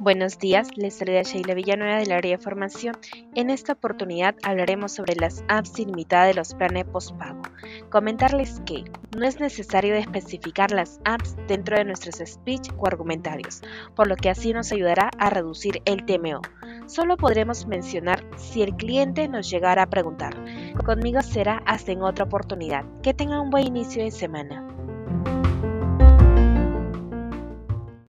Buenos días, les saluda Sheila Villanueva del área de formación. En esta oportunidad hablaremos sobre las apps ilimitadas de los planes postpago. Comentarles que no es necesario especificar las apps dentro de nuestros speech o argumentarios, por lo que así nos ayudará a reducir el TMO. Solo podremos mencionar si el cliente nos llegara a preguntar. Conmigo será hasta en otra oportunidad. Que tengan un buen inicio de semana.